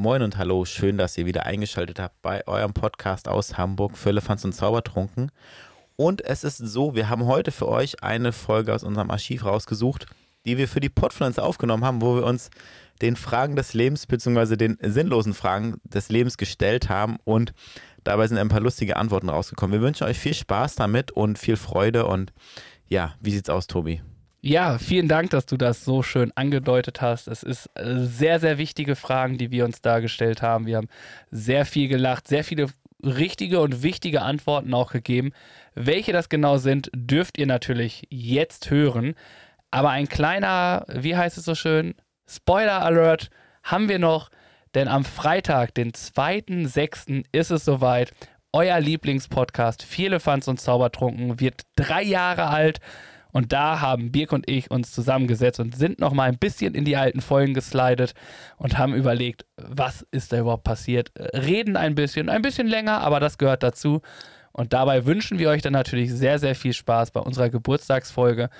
Moin und hallo, schön, dass ihr wieder eingeschaltet habt bei eurem Podcast aus Hamburg für Elefanz und Zaubertrunken. Und es ist so, wir haben heute für euch eine Folge aus unserem Archiv rausgesucht, die wir für die Podpflanze aufgenommen haben, wo wir uns den Fragen des Lebens bzw. den sinnlosen Fragen des Lebens gestellt haben und dabei sind ein paar lustige Antworten rausgekommen. Wir wünschen euch viel Spaß damit und viel Freude und ja, wie sieht's aus, Tobi? Ja, vielen Dank, dass du das so schön angedeutet hast. Es ist äh, sehr, sehr wichtige Fragen, die wir uns da gestellt haben. Wir haben sehr viel gelacht, sehr viele richtige und wichtige Antworten auch gegeben. Welche das genau sind, dürft ihr natürlich jetzt hören. Aber ein kleiner, wie heißt es so schön, Spoiler Alert haben wir noch, denn am Freitag, den 2.6., ist es soweit. Euer Lieblingspodcast, Viele Fans und Zaubertrunken, wird drei Jahre alt. Und da haben Birk und ich uns zusammengesetzt und sind noch mal ein bisschen in die alten Folgen geslidet und haben überlegt, was ist da überhaupt passiert. Reden ein bisschen, ein bisschen länger, aber das gehört dazu. Und dabei wünschen wir euch dann natürlich sehr, sehr viel Spaß bei unserer Geburtstagsfolge.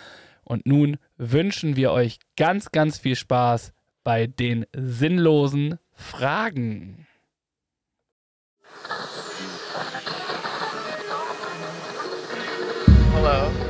Und nun wünschen wir euch ganz, ganz viel Spaß bei den sinnlosen Fragen. Hello.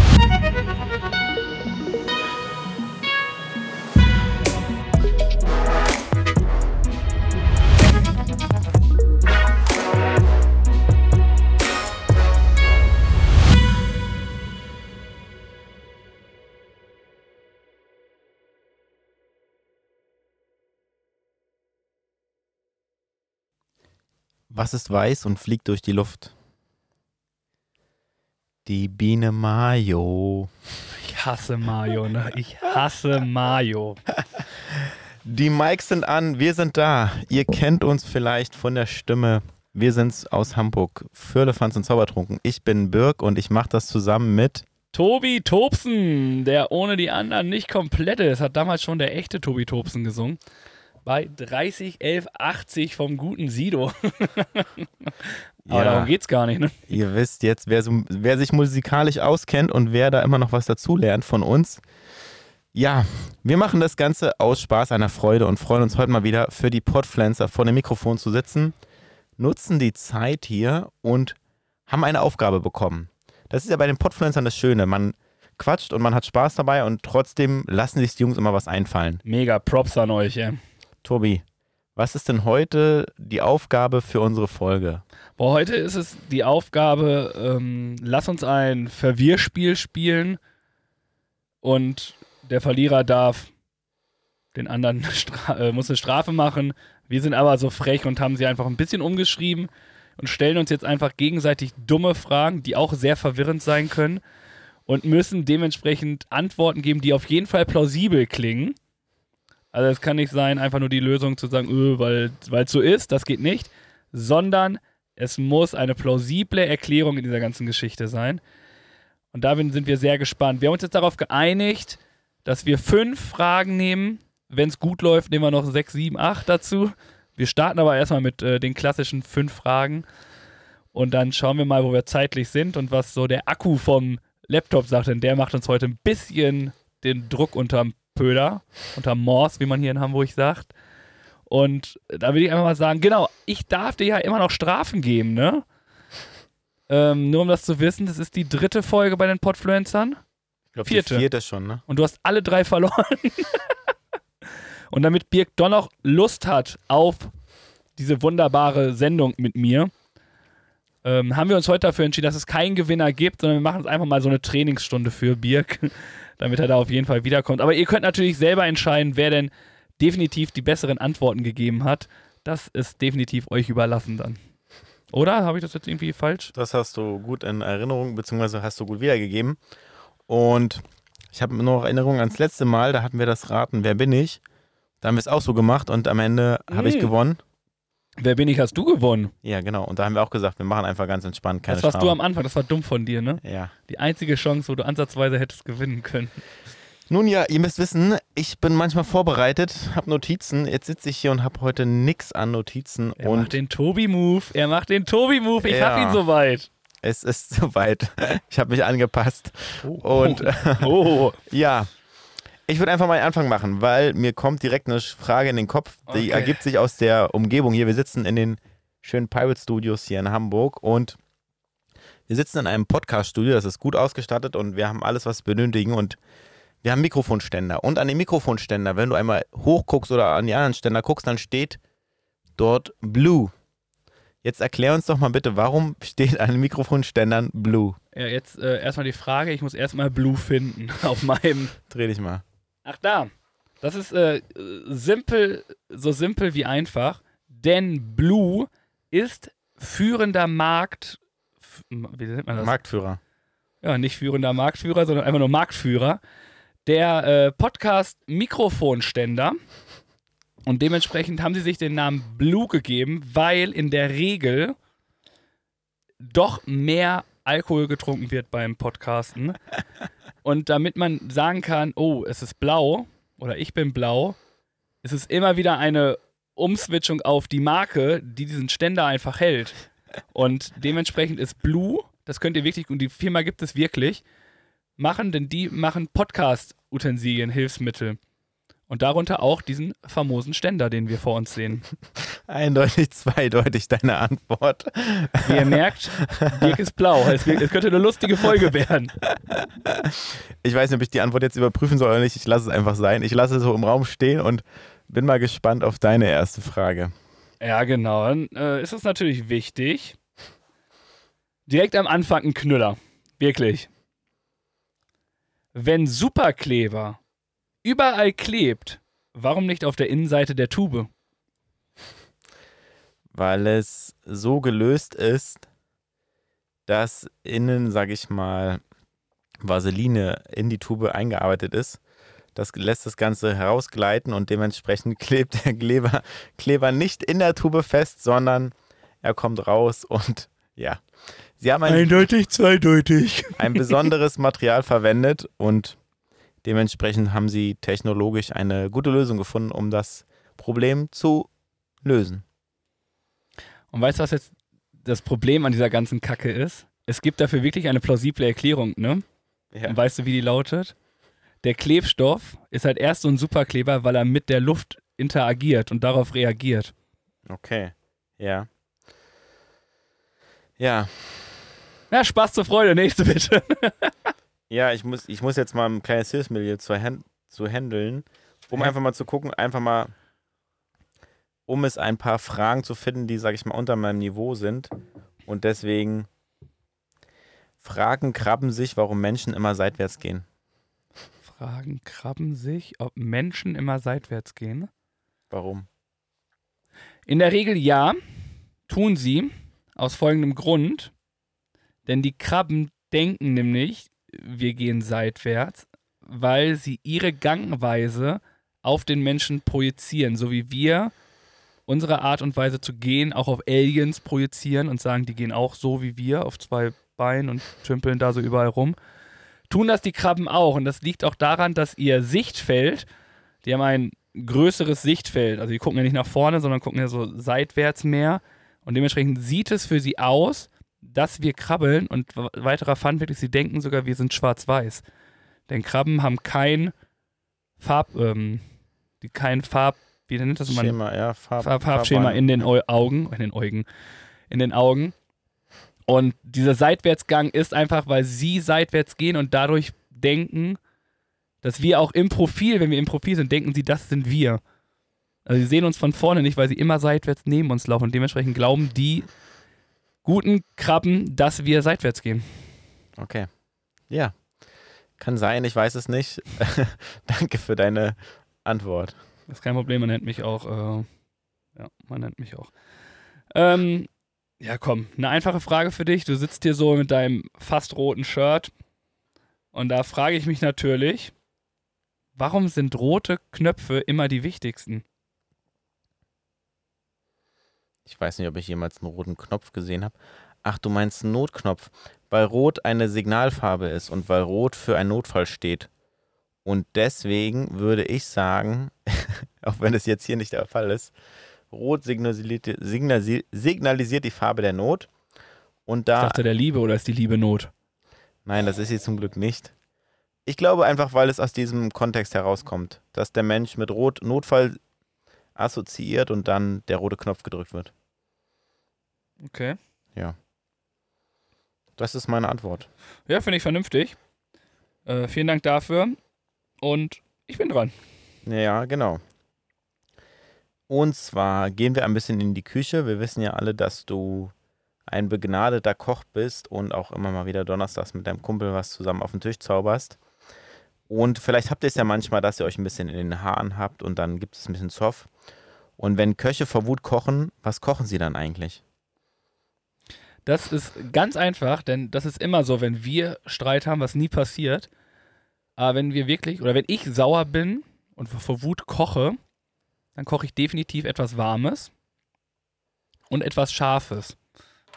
Was ist weiß und fliegt durch die Luft? Die Biene Mayo. Ich hasse Mayo, ne? Ich hasse Mayo. Die Mikes sind an, wir sind da. Ihr kennt uns vielleicht von der Stimme. Wir sind's aus Hamburg. Firlefanz und Zaubertrunken. Ich bin Birk und ich mache das zusammen mit Tobi Tobsen, der ohne die anderen nicht komplett ist, hat damals schon der echte Tobi Tobsen gesungen. Bei 30, 11, 80 vom guten Sido. Aber Ja. darum geht's gar nicht, ne? Ihr wisst jetzt, wer, so, wer sich musikalisch auskennt und wer da immer noch was dazulernt von uns. Ja, wir machen das Ganze aus Spaß, einer Freude und freuen uns heute mal wieder für die Podpflanzer vor dem Mikrofon zu sitzen, nutzen die Zeit hier und haben eine Aufgabe bekommen. Das ist ja bei den Podpflanzern das Schöne. Man quatscht und man hat Spaß dabei und trotzdem lassen sich die Jungs immer was einfallen. Mega Props an euch, ey. Tobi, was ist denn heute die Aufgabe für unsere Folge? Boah, heute ist es die Aufgabe, ähm, lass uns ein Verwirrspiel spielen und der Verlierer darf den anderen äh, muss eine Strafe machen. Wir sind aber so frech und haben sie einfach ein bisschen umgeschrieben und stellen uns jetzt einfach gegenseitig dumme Fragen, die auch sehr verwirrend sein können und müssen dementsprechend Antworten geben, die auf jeden Fall plausibel klingen. Also es kann nicht sein, einfach nur die Lösung zu sagen, öh, weil es so ist, das geht nicht, sondern es muss eine plausible Erklärung in dieser ganzen Geschichte sein. Und da sind wir sehr gespannt. Wir haben uns jetzt darauf geeinigt, dass wir fünf Fragen nehmen. Wenn es gut läuft, nehmen wir noch sechs, sieben, acht dazu. Wir starten aber erstmal mit äh, den klassischen fünf Fragen. Und dann schauen wir mal, wo wir zeitlich sind und was so der Akku vom Laptop sagt. Denn der macht uns heute ein bisschen den Druck unterm Pöder, unterm Morse, wie man hier in Hamburg sagt. Und da würde ich einfach mal sagen, genau, ich darf dir ja immer noch Strafen geben, ne? Ähm, nur um das zu wissen, das ist die dritte Folge bei den Podfluencern. Ich glaube, Vierte. die vierte schon, ne? Und du hast alle drei verloren. und damit Birk doch noch Lust hat auf diese wunderbare Sendung mit mir, ähm, haben wir uns heute dafür entschieden, dass es keinen Gewinner gibt, sondern wir machen uns einfach mal so eine Trainingsstunde für Birk, damit er da auf jeden Fall wiederkommt. Aber ihr könnt natürlich selber entscheiden, wer denn definitiv die besseren Antworten gegeben hat. Das ist definitiv euch überlassen dann. Oder? Habe ich das jetzt irgendwie falsch? Das hast du gut in Erinnerung, beziehungsweise hast du gut wiedergegeben. Und ich habe nur noch Erinnerung ans letzte Mal, da hatten wir das Raten, wer bin ich? Da haben wir es auch so gemacht und am Ende habe ich Mm. gewonnen. Wer bin ich, hast du gewonnen. Ja, genau. Und da haben wir auch gesagt, wir machen einfach ganz entspannt, keine das warst Strafe. du am Anfang, das war dumm von dir, ne? Ja. Die einzige Chance, wo du ansatzweise hättest gewinnen können. Nun ja, ihr müsst wissen, ich bin manchmal vorbereitet, habe Notizen. Jetzt sitze ich hier und habe heute nix an Notizen. Er und macht den Tobi-Move. Er macht den Tobi-Move. Ich Ja. hab ihn soweit. es ist soweit. Ich habe mich angepasst. Oh. Und Oh. ja, ich würde einfach mal einen Anfang machen, weil mir kommt direkt eine Frage in den Kopf. Die Okay. ergibt sich aus der Umgebung hier. Wir sitzen in den schönen Pirate Studios hier in Hamburg und wir sitzen in einem Podcast-Studio, das ist gut ausgestattet und wir haben alles, was wir benötigen und wir haben Mikrofonständer. Und an dem Mikrofonständer, wenn du einmal hochguckst oder an die anderen Ständer guckst, dann steht dort Blue. Jetzt erklär uns doch mal bitte, warum steht an den Mikrofonständern Blue? Ja, jetzt äh, erstmal die Frage. Ich muss erstmal Blue finden auf meinem. Dreh dich mal. Ach, da. Das ist äh, simpel, so simpel wie einfach. Denn Blue ist führender Markt. Wie nennt man das? Marktführer. ja, nicht führender Marktführer, sondern einfach nur Marktführer, der äh, Podcast Mikrofonständer. Und dementsprechend haben sie sich den Namen Blue gegeben, weil in der Regel doch mehr Alkohol getrunken wird beim Podcasten. Und damit man sagen kann, oh, es ist blau oder ich bin blau, ist es immer wieder eine Umswitchung auf die Marke, die diesen Ständer einfach hält. Und dementsprechend ist Blue, das könnt ihr wirklich, und die Firma gibt es wirklich, machen, denn die machen Podcast-Utensilien, Hilfsmittel. Und darunter auch diesen famosen Ständer, den wir vor uns sehen. Eindeutig, zweideutig deine Antwort. Wie ihr merkt, Dirk ist blau. Es, könnte eine lustige Folge werden. Ich weiß nicht, ob ich die Antwort jetzt überprüfen soll oder nicht. Ich lasse es einfach sein. Ich lasse es so im Raum stehen und bin mal gespannt auf deine erste Frage. Ja, genau. Dann äh, ist es natürlich wichtig. Direkt am Anfang ein Knüller. Wirklich. Wenn Superkleber überall klebt, warum nicht auf der Innenseite der Tube? Weil es so gelöst ist, dass innen, sag ich mal, Vaseline in die Tube eingearbeitet ist. Das lässt das Ganze herausgleiten und dementsprechend klebt der Kleber, Kleber nicht in der Tube fest, sondern er kommt raus und ja. Sie haben ein Eindeutig, zweideutig. ein besonderes Material verwendet und dementsprechend haben sie technologisch eine gute Lösung gefunden, um das Problem zu lösen. Und weißt du, was jetzt das Problem an dieser ganzen Kacke ist? Es gibt dafür wirklich eine plausible Erklärung, ne? Ja. Und weißt du, wie die lautet? Der Klebstoff ist halt erst so ein Superkleber, weil er mit der Luft interagiert und darauf reagiert. Okay. Ja. Ja. Na, Spaß zur Freude, nächste bitte. Ja, ich muss, ich muss jetzt mal ein kleines Hilfsmittel zu, hand, zu handeln, um Ja. einfach mal zu gucken, einfach mal, um es ein paar Fragen zu finden, die, sag ich mal, unter meinem Niveau sind. Und deswegen Fragen krabben sich, warum Menschen immer seitwärts gehen. Fragen krabben sich, ob Menschen immer seitwärts gehen. Warum? In der Regel ja, tun sie, aus folgendem Grund. Denn die Krabben denken nämlich, wir gehen seitwärts, weil sie ihre Gangweise auf den Menschen projizieren, so wie wir unsere Art und Weise zu gehen auch auf Aliens projizieren und sagen, die gehen auch so wie wir auf zwei Beinen und tümpeln da so überall rum. Tun das die Krabben auch und das liegt auch daran, dass ihr Sichtfeld, die haben ein größeres Sichtfeld, also die gucken ja nicht nach vorne, sondern gucken ja so seitwärts mehr und dementsprechend sieht es für sie aus, dass wir krabbeln und weiterer Fun wirklich, sie denken sogar, wir sind schwarz-weiß. Denn Krabben haben kein Farb, ähm, die kein Farb, wie nennt das man? Schema, ja, Farb, Farb, Farbschema Farbbahn. in den Au Augen, in den Augen, in den Augen. Und dieser Seitwärtsgang ist einfach, weil sie seitwärts gehen und dadurch denken, dass wir auch im Profil, wenn wir im Profil sind, denken sie, das sind wir. Also sie sehen uns von vorne nicht, weil sie immer seitwärts neben uns laufen und dementsprechend glauben die guten Krabben, dass wir seitwärts gehen. Okay. Ja. Kann sein, ich weiß es nicht. Danke für deine Antwort. Das ist kein Problem, man nennt mich auch, äh, ja, man nennt mich auch. Ähm, ja, komm, eine einfache Frage für dich. Du sitzt hier so mit deinem fast roten Shirt und da frage ich mich natürlich, warum sind rote Knöpfe immer die wichtigsten? Ich weiß nicht, ob ich jemals einen roten Knopf gesehen habe. Ach, du meinst einen Notknopf. Weil Rot eine Signalfarbe ist und weil Rot für einen Notfall steht. Und deswegen würde ich sagen, auch wenn es jetzt hier nicht der Fall ist, Rot signalisiert, signalisiert die Farbe der Not. Und da, ich dachte der Liebe oder ist die Liebe Not? Nein, das ist sie zum Glück nicht. Ich glaube einfach, weil es aus diesem Kontext herauskommt, dass der Mensch mit Rot Notfall assoziiert und dann der rote Knopf gedrückt wird. Okay. Ja. Das ist meine Antwort. Ja, finde ich vernünftig. Äh, vielen Dank dafür. Und ich bin dran. Ja, genau. Und zwar gehen wir ein bisschen in die Küche. Wir wissen ja alle, dass du ein begnadeter Koch bist und auch immer mal wieder donnerstags mit deinem Kumpel was zusammen auf den Tisch zauberst. Und vielleicht habt ihr es ja manchmal, dass ihr euch ein bisschen in den Haaren habt und dann gibt es ein bisschen Zoff. Und wenn Köche vor Wut kochen, was kochen sie dann eigentlich? Das ist ganz einfach, denn das ist immer so, wenn wir Streit haben, was nie passiert. Aber wenn wir wirklich, oder wenn ich sauer bin und vor Wut koche, dann koche ich definitiv etwas Warmes und etwas Scharfes.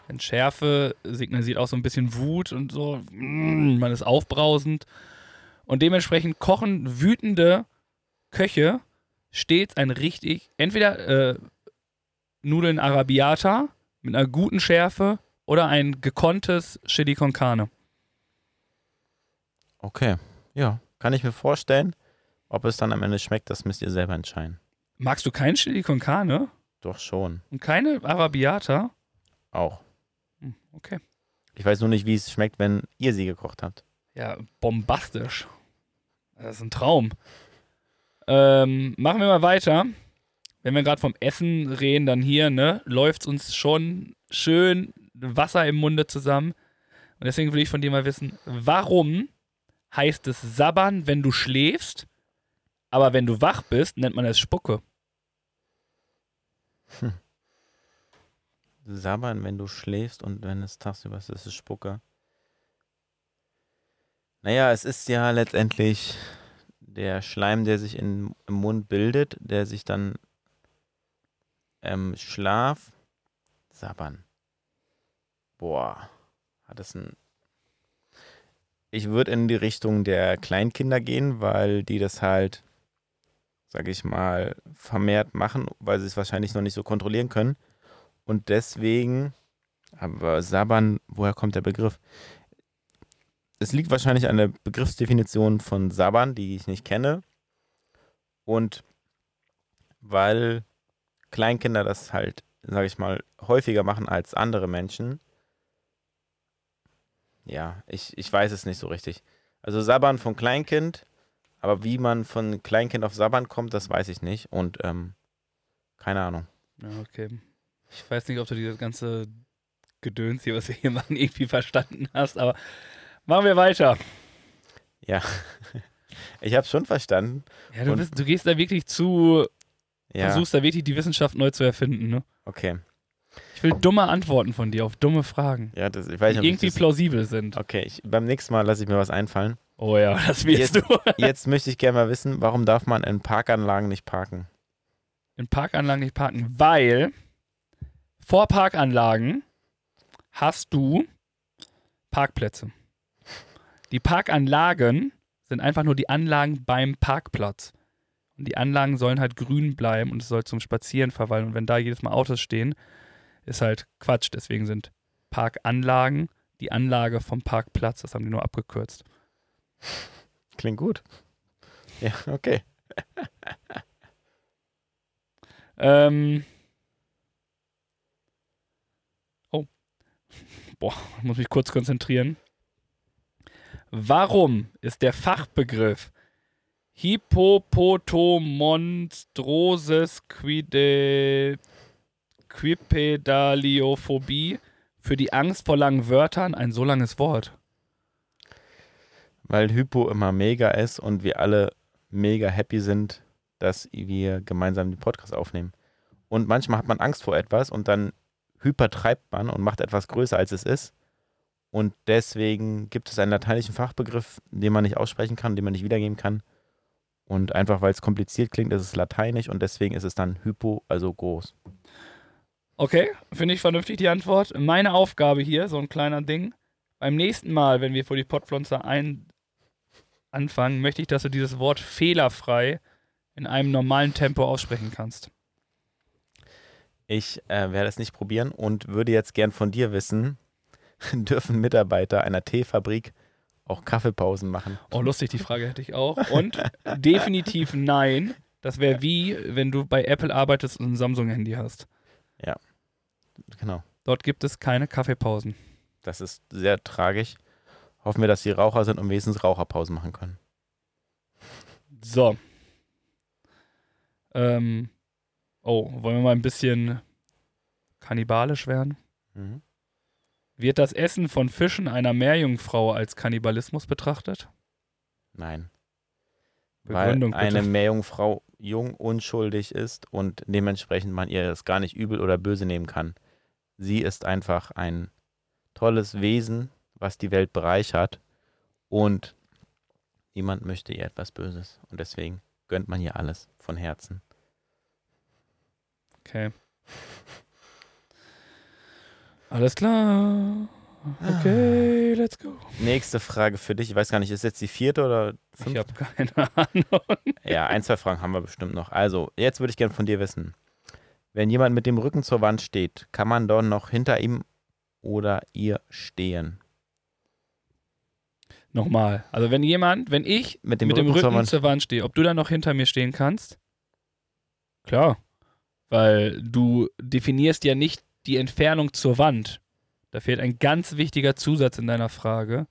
Denn Schärfe signalisiert auch so ein bisschen Wut und so, mm, man ist aufbrausend. Und dementsprechend kochen wütende Köche stets ein richtig, entweder äh, Nudeln Arabiata mit einer guten Schärfe oder ein gekonntes Chili con Carne. Okay, ja, kann ich mir vorstellen. Ob es dann am Ende schmeckt, das müsst ihr selber entscheiden. Magst du kein Chili con Carne? Doch schon. Und keine Arabiata? Auch. Hm, okay. Ich weiß nur nicht, wie es schmeckt, wenn ihr sie gekocht habt. Ja, bombastisch. Das ist ein Traum. Ähm, machen wir mal weiter. Wenn wir gerade vom Essen reden, dann hier, ne, läuft es uns schon schön Wasser im Munde zusammen. Und deswegen will ich von dir mal wissen, warum heißt es sabbern, wenn du schläfst, aber wenn du wach bist, nennt man es Spucke? Hm. Sabbern, wenn du schläfst und wenn es tagsüber ist, ist es Spucke. Naja, es ist ja letztendlich der Schleim, der sich in, im Mund bildet, der sich dann ähm, Schlaf sabbern. Boah, hat es ein. Ich würde in die Richtung der Kleinkinder gehen, weil die das halt, sage ich mal, vermehrt machen, weil sie es wahrscheinlich noch nicht so kontrollieren können. Und deswegen, aber Sabbern, woher kommt der Begriff? Es liegt wahrscheinlich an der Begriffsdefinition von Sabbern, die ich nicht kenne. Und weil Kleinkinder das halt, sage ich mal, häufiger machen als andere Menschen, ja, ich, ich weiß es nicht so richtig. Also Sabbern von Kleinkind, aber wie man von Kleinkind auf Sabbern kommt, das weiß ich nicht. Und ähm, keine Ahnung. Ja, okay. Ich weiß nicht, ob du dieses ganze Gedöns hier, was wir hier machen, irgendwie verstanden hast, aber machen wir weiter. Ja, ich habe schon verstanden. Ja, du, bist, du gehst da wirklich zu, ja. versuchst da wirklich die Wissenschaft neu zu erfinden, ne? Okay. Ich will dumme Antworten von dir auf dumme Fragen. Ja, das, ich weiß nicht, die irgendwie das, plausibel sind. Okay, ich, beim nächsten Mal lasse ich mir was einfallen. Oh ja, das willst jetzt, du. jetzt möchte ich gerne mal wissen, warum darf man in Parkanlagen nicht parken? In Parkanlagen nicht parken, weil vor Parkanlagen hast du Parkplätze. Die Parkanlagen sind einfach nur die Anlagen beim Parkplatz. Und die Anlagen sollen halt grün bleiben und es soll zum Spazieren verweilen. Und wenn da jedes Mal Autos stehen, ist halt Quatsch. Deswegen sind Parkanlagen die Anlage vom Parkplatz. Das haben die nur abgekürzt. Klingt gut. Ja, okay. ähm. Oh. Boah, muss mich kurz konzentrieren. Warum ist der Fachbegriff Hippopotomonstroses quide Quipedaliophobie für die Angst vor langen Wörtern ein so langes Wort? Weil Hypo immer mega ist und wir alle mega happy sind, dass wir gemeinsam den Podcast aufnehmen. Und manchmal hat man Angst vor etwas und dann hypertreibt man und macht etwas größer, als es ist. Und deswegen gibt es einen lateinischen Fachbegriff, den man nicht aussprechen kann, den man nicht wiedergeben kann. Und einfach weil es kompliziert klingt, ist es lateinisch und deswegen ist es dann Hypo, also groß. Okay, finde ich vernünftig die Antwort. Meine Aufgabe hier, so ein kleiner Ding. Beim nächsten Mal, wenn wir vor die Pottpflanze ein, anfangen, möchte ich, dass du dieses Wort fehlerfrei in einem normalen Tempo aussprechen kannst. Ich äh, werde es nicht probieren und würde jetzt gern von dir wissen, dürfen Mitarbeiter einer Teefabrik auch Kaffeepausen machen? Oh, lustig, die Frage hätte ich auch. Und definitiv nein. Das wäre wie, wenn du bei Apple arbeitest und ein Samsung-Handy hast. Ja, genau. Dort gibt es keine Kaffeepausen. Das ist sehr tragisch. Hoffen wir, dass sie Raucher sind und wenigstens Raucherpausen machen können. So. Ähm. Oh, wollen wir mal ein bisschen kannibalisch werden? Mhm. Wird das Essen von Fischen einer Meerjungfrau als Kannibalismus betrachtet? Nein. Begründung Weil eine bitte. Meerjungfrau jung, unschuldig ist und dementsprechend man ihr das gar nicht übel oder böse nehmen kann. Sie ist einfach ein tolles Wesen, was die Welt bereichert und niemand möchte ihr etwas Böses. Und deswegen gönnt man ihr alles von Herzen. Okay. Alles klar. Okay, let's go. Nächste Frage für dich. Ich weiß gar nicht, ist jetzt die vierte oder Ich fünfte? habe keine Ahnung. Ja, ein, zwei Fragen haben wir bestimmt noch. Also, jetzt würde ich gerne von dir wissen. Wenn jemand mit dem Rücken zur Wand steht, kann man dort noch hinter ihm oder ihr stehen? Nochmal. Also wenn jemand, wenn ich Mit dem mit dem Rücken zur Rücken Wand. zur Wand stehe, ob du dann noch hinter mir stehen kannst? Klar. Weil du definierst ja nicht die Entfernung zur Wand. Da fehlt ein ganz wichtiger Zusatz in deiner Frage.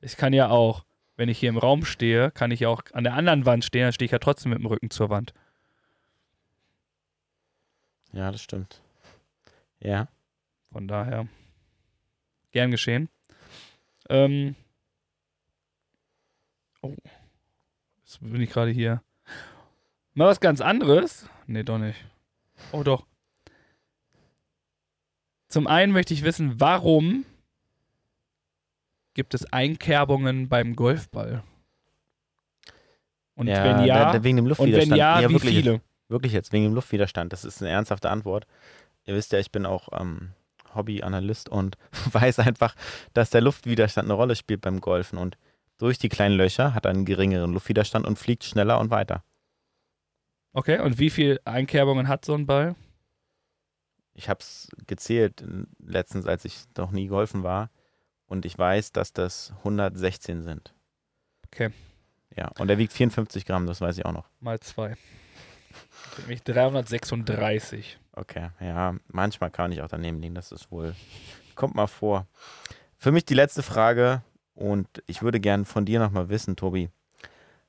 Ich kann ja auch, wenn ich hier im Raum stehe, kann ich ja auch an der anderen Wand stehen, dann stehe ich ja trotzdem mit dem Rücken zur Wand. Ja, das stimmt. Ja. Von daher, gern geschehen. Ähm, oh, jetzt bin ich gerade hier. Mal was ganz anderes. Nee, doch nicht. Oh, doch. Zum einen möchte ich wissen, warum gibt es Einkerbungen beim Golfball? Und ja, wenn ja, da, wegen dem und Luftwiderstand. wenn ja, wie wirklich, viele? Wirklich jetzt, wegen dem Luftwiderstand. Das ist eine ernsthafte Antwort. Ihr wisst ja, ich bin auch ähm, Hobbyanalyst und weiß einfach, dass der Luftwiderstand eine Rolle spielt beim Golfen. Und durch die kleinen Löcher hat er einen geringeren Luftwiderstand und fliegt schneller und weiter. Okay, und wie viele Einkerbungen hat so ein Ball? Ich habe es gezählt äh, letztens, als ich noch nie golfen war. Und ich weiß, dass das 116 sind. Okay. Ja, und er wiegt 54 Gramm, das weiß ich auch noch. Mal zwei. Nämlich 336. Okay, ja, manchmal kann ich auch daneben liegen, das ist wohl, kommt mal vor. Für mich die letzte Frage und ich würde gern von dir nochmal wissen, Tobi.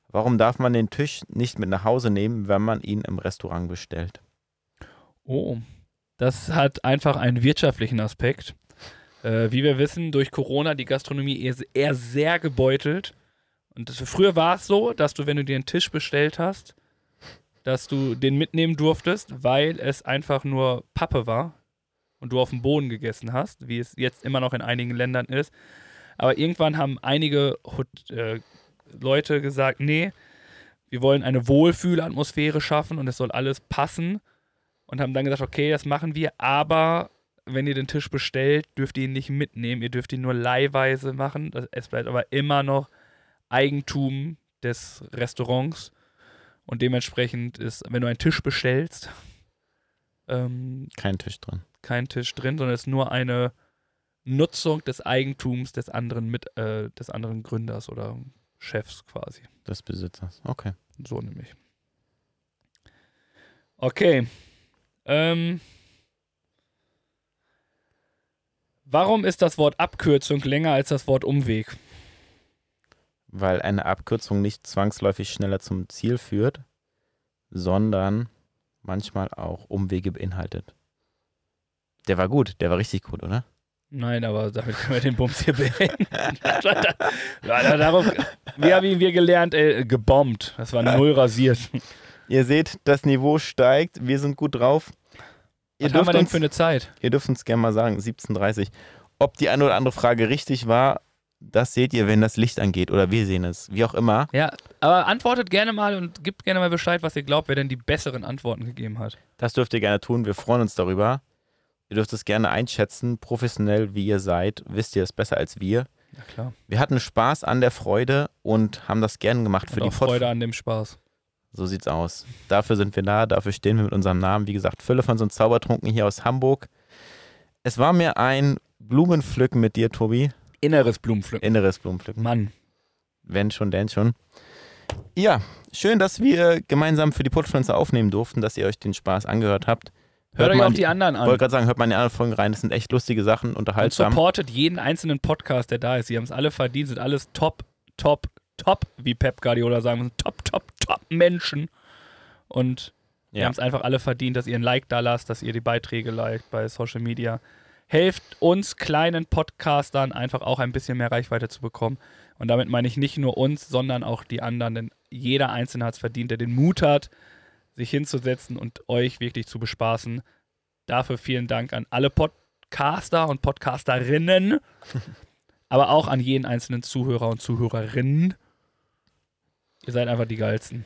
Warum darf man den Tisch nicht mit nach Hause nehmen, wenn man ihn im Restaurant bestellt? Oh, das hat einfach einen wirtschaftlichen Aspekt. Äh, wie wir wissen, durch Corona die Gastronomie eher, eher sehr gebeutelt. Und das, früher war es so, dass du, wenn du dir einen Tisch bestellt hast, dass du den mitnehmen durftest, weil es einfach nur Pappe war und du auf dem Boden gegessen hast, wie es jetzt immer noch in einigen Ländern ist. Aber irgendwann haben einige äh, Leute gesagt, nee, wir wollen eine Wohlfühlatmosphäre schaffen und es soll alles passen und haben dann gesagt, okay, das machen wir, aber wenn ihr den Tisch bestellt, dürft ihr ihn nicht mitnehmen, ihr dürft ihn nur leihweise machen. Es bleibt aber immer noch Eigentum des Restaurants und dementsprechend ist, wenn du einen Tisch bestellst, ähm, Kein Tisch drin. kein Tisch drin, sondern es ist nur eine Nutzung des Eigentums des anderen mit äh, des anderen Gründers oder Chefs quasi. Des Besitzers. Okay. So nämlich. Okay. Ähm, warum ist das Wort Abkürzung länger als das Wort Umweg? Weil eine Abkürzung nicht zwangsläufig schneller zum Ziel führt, sondern manchmal auch Umwege beinhaltet. Der war gut, der war richtig gut, oder? Nein, aber damit können wir den Bums hier beenden. darauf, wie haben wir gelernt? Äh, gebombt. Das war null rasiert. Ihr seht, das Niveau steigt, wir sind gut drauf. Ihr Was haben wir dürft, denn uns, für eine Zeit? ihr dürft uns gerne mal sagen, 17.30 Ob die eine oder andere Frage richtig war, das seht ihr, wenn das Licht angeht oder wir sehen es, wie auch immer. Ja, aber antwortet gerne mal und gebt gerne mal Bescheid, was ihr glaubt, wer denn die besseren Antworten gegeben hat. Das dürft ihr gerne tun, wir freuen uns darüber. Ihr dürft es gerne einschätzen, professionell wie ihr seid, wisst ihr es besser als wir. Na klar. Wir hatten Spaß an der Freude und haben das gern gemacht für Und die auch Pod Freude an dem Spaß. So sieht's aus. Dafür sind wir da, dafür stehen wir mit unserem Namen. Wie gesagt, Fülle von so einem Zaubertrunken hier aus Hamburg. Es war mir ein Blumenpflücken mit dir, Tobi. Inneres Blumenpflücken. Inneres Blumenpflücken. Mann. Wenn schon, denn schon. Ja, schön, dass wir gemeinsam für die Podfluencer aufnehmen durften, dass ihr euch den Spaß angehört habt. Hört euch mal auch die anderen Ich wollte an. gerade sagen, hört mal in die anderen Folgen rein. Das sind echt lustige Sachen, Und unterhaltsam. supportet jeden einzelnen Podcast, der da ist. Sie haben es alle verdient, sind alles top, top, top, wie Pep Guardiola sagen muss. Top, top, top Menschen. Und wir Ja. haben es einfach alle verdient, dass ihr ein Like da lasst, dass ihr die Beiträge liked bei Social Media. Helft uns kleinen Podcastern einfach auch ein bisschen mehr Reichweite zu bekommen. Und damit meine ich nicht nur uns, sondern auch die anderen, denn jeder Einzelne hat es verdient, der den Mut hat, sich hinzusetzen und euch wirklich zu bespaßen. Dafür vielen Dank an alle Podcaster und Podcasterinnen, aber auch an jeden einzelnen Zuhörer und Zuhörerinnen. Ihr seid einfach die geilsten.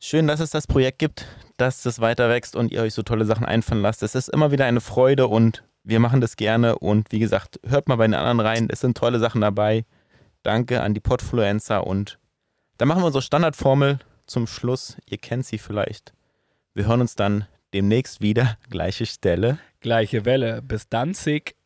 Schön, dass es das Projekt gibt, dass das weiter wächst und ihr euch so tolle Sachen einfallen lasst. Es ist immer wieder eine Freude und wir machen das gerne. Und wie gesagt, hört mal bei den anderen rein. Es sind tolle Sachen dabei. Danke an die Podfluencer und dann machen wir unsere Standardformel zum Schluss. Ihr kennt sie vielleicht. Wir hören uns dann demnächst wieder. Gleiche Stelle. Gleiche Welle. Bis Danzig.